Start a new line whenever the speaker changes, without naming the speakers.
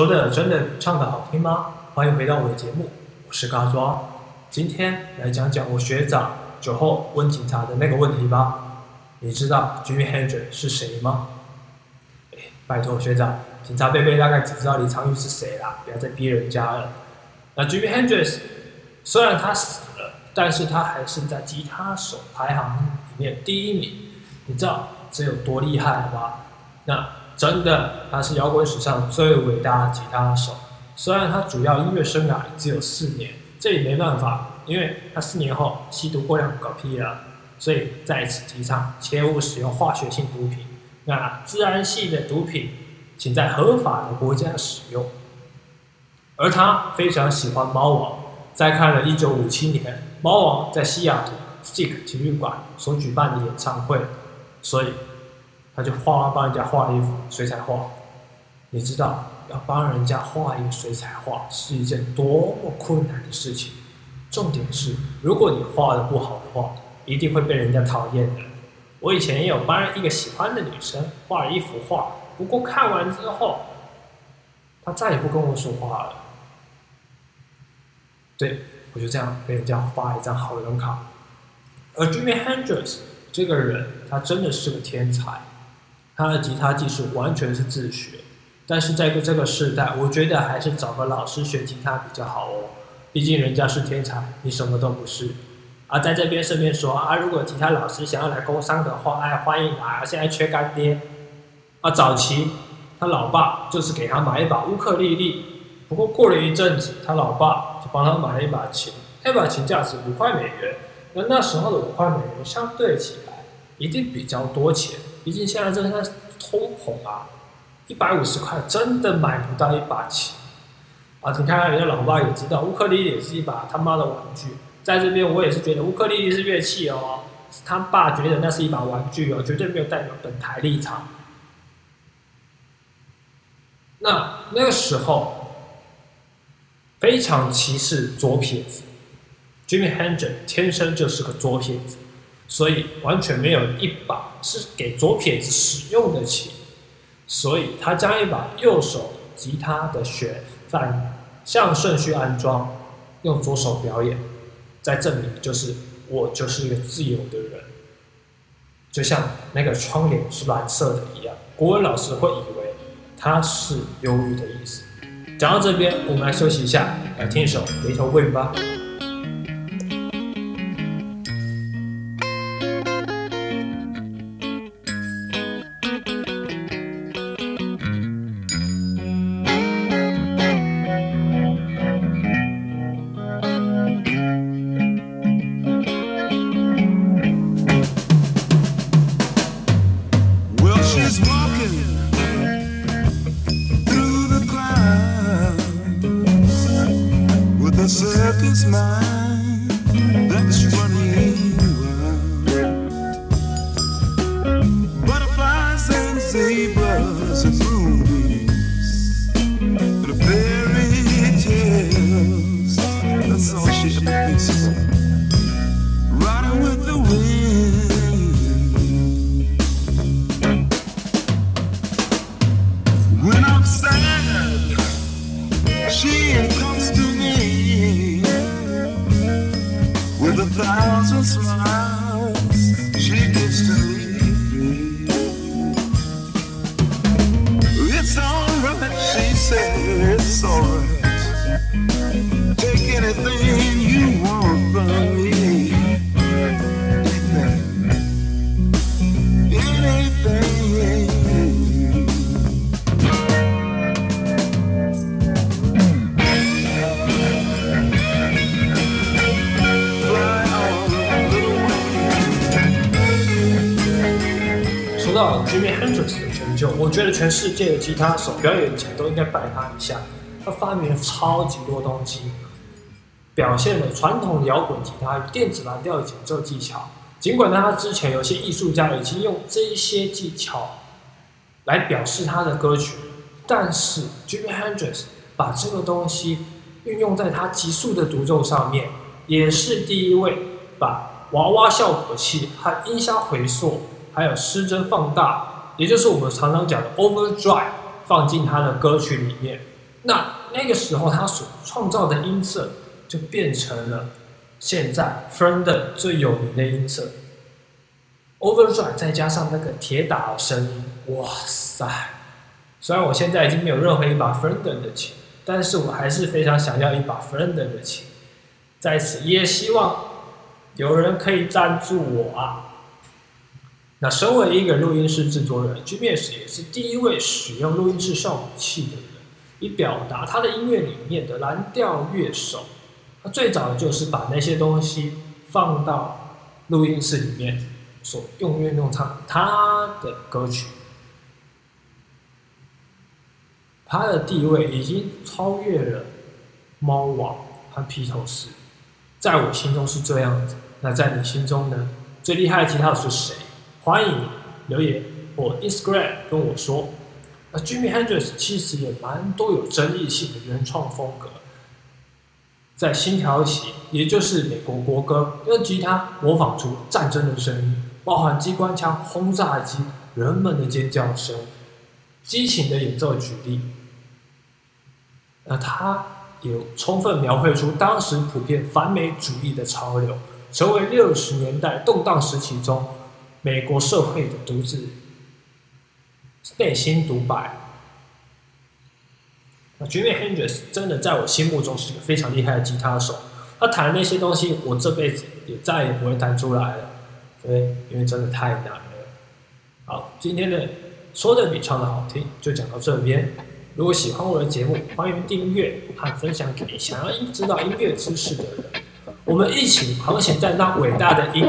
说的真的唱的好听吗？欢迎回到我的节目，我是嘎抓。今天来讲讲我学长酒后问警察的那个问题吧。你知道 Jimmy Hendrix 是谁吗？哎，拜托学长，警察贝贝大概只知道李昌钰是谁啦，不要再逼人家了。那 Jimmy Hendrix 虽然他死了，但是他还是在吉他手排行里面第一名。你知道这有多厉害吧？那真的，他是摇滚史上最伟大的吉他手。虽然他主要音乐生涯只有四年，这也没办法，因为他四年后吸毒过量嗝屁了，所以再次提倡切勿使用化学性毒品。那自然系的毒品，请在合法的国家使用。而他非常喜欢猫王，在看了一九五七年猫王在西雅图 Stick 体育馆所举办的演唱会，所以他就画帮人家画了一幅水彩画。你知道要帮人家画一个水彩画是一件多么困难的事情。重点是，如果你画的不好的话，一定会被人家讨厌的。我以前也有帮一个喜欢的女生画了一幅画，不过看完之后，她再也不跟我说话了。对，我就这样给人家发一张好人卡。而 Jimmy Hendrix 这个人，他真的是个天才，他的吉他技术完全是自学。但是在这个时代，我觉得还是找个老师学吉他比较好哦。毕竟人家是天才，你什么都不是。啊，在这边顺便说啊，如果吉他老师想要来工商的话，哎，欢迎来啊！现在缺干爹。啊，早期他老爸就是给他买一把乌克丽丽，不过过了一阵子，他老爸就帮他买了一把琴，那把琴价值五块美元。那那时候的五块美元相对起来一定比较多钱，毕竟现在正在通膨啊。一百五十块真的买不到一把琴啊！你看看人家老爸也知道，乌克丽丽也是一把他妈的玩具。在这边我也是觉得乌克丽丽是乐器哦，他爸觉得那是一把玩具哦，绝对没有代表本台立场。那那个时候非常歧视左撇子，Jimmy Hendrix 天生就是个左撇子，所以完全没有一把是给左撇子使用的琴。所以他将一把右手吉他的弦反向顺序安装，用左手表演，在证明就是我就是一个自由的人，就像那个窗帘是蓝色的一样。国文老师会以为他是忧郁的意思。讲到这边，我们来休息一下，来听一首《Little Wind》吧。smile. Jimmy Hendrix 的成就，我觉得全世界的吉他手表演前都应该拜他一下。他发明了超级多东西，表现了传统摇滚吉他与电子蓝调的演奏技巧。尽管他之前有些艺术家已经用这些技巧来表示他的歌曲，但是 Jimmy Hendrix 把这个东西运用在他急速的独奏上面，也是第一位把娃娃效果器和音箱回溯。还有失真放大，也就是我们常常讲的 overdrive，放进他的歌曲里面。那那个时候他所创造的音色就变成了现在 f e r n d e n 最有名的音色，Overdrive 再加上那个铁打的声音，哇塞！虽然我现在已经没有任何一把 f e r n d e n 的琴，但是我还是非常想要一把 f e r n d e n 的琴，在此也希望有人可以赞助我啊！那身为一个录音室制作人 j i m s 也是第一位使用录音室效果器的人，以表达他的音乐理念的蓝调乐手。他最早的就是把那些东西放到录音室里面，所用运用唱他的歌曲。他的地位已经超越了猫王和披头士，在我心中是这样子。那在你心中呢？最厉害的吉他手是谁？欢迎留言或 Instagram 跟我说。那 Jimmy Hendrix 其实也蛮多有争议性的原创风格，在星条旗，也就是美国国歌，用吉他模仿出战争的声音，包含机关枪、轰炸机、人们的尖叫声、激情的演奏。举例，那他有充分描绘出当时普遍反美主义的潮流，成为六十年代动荡时期中。美国社会的独自内心独白。那 Jimmy Hendrix 真的在我心目中是一个非常厉害的吉他手。他弹的那些东西，我这辈子也再也不会弹出来了，对，因为真的太难了。好，今天的说的比唱的好听，就讲到这边。如果喜欢我的节目，欢迎订阅和分享给想要知道音乐知识的人。我们一起航行在那伟大的音。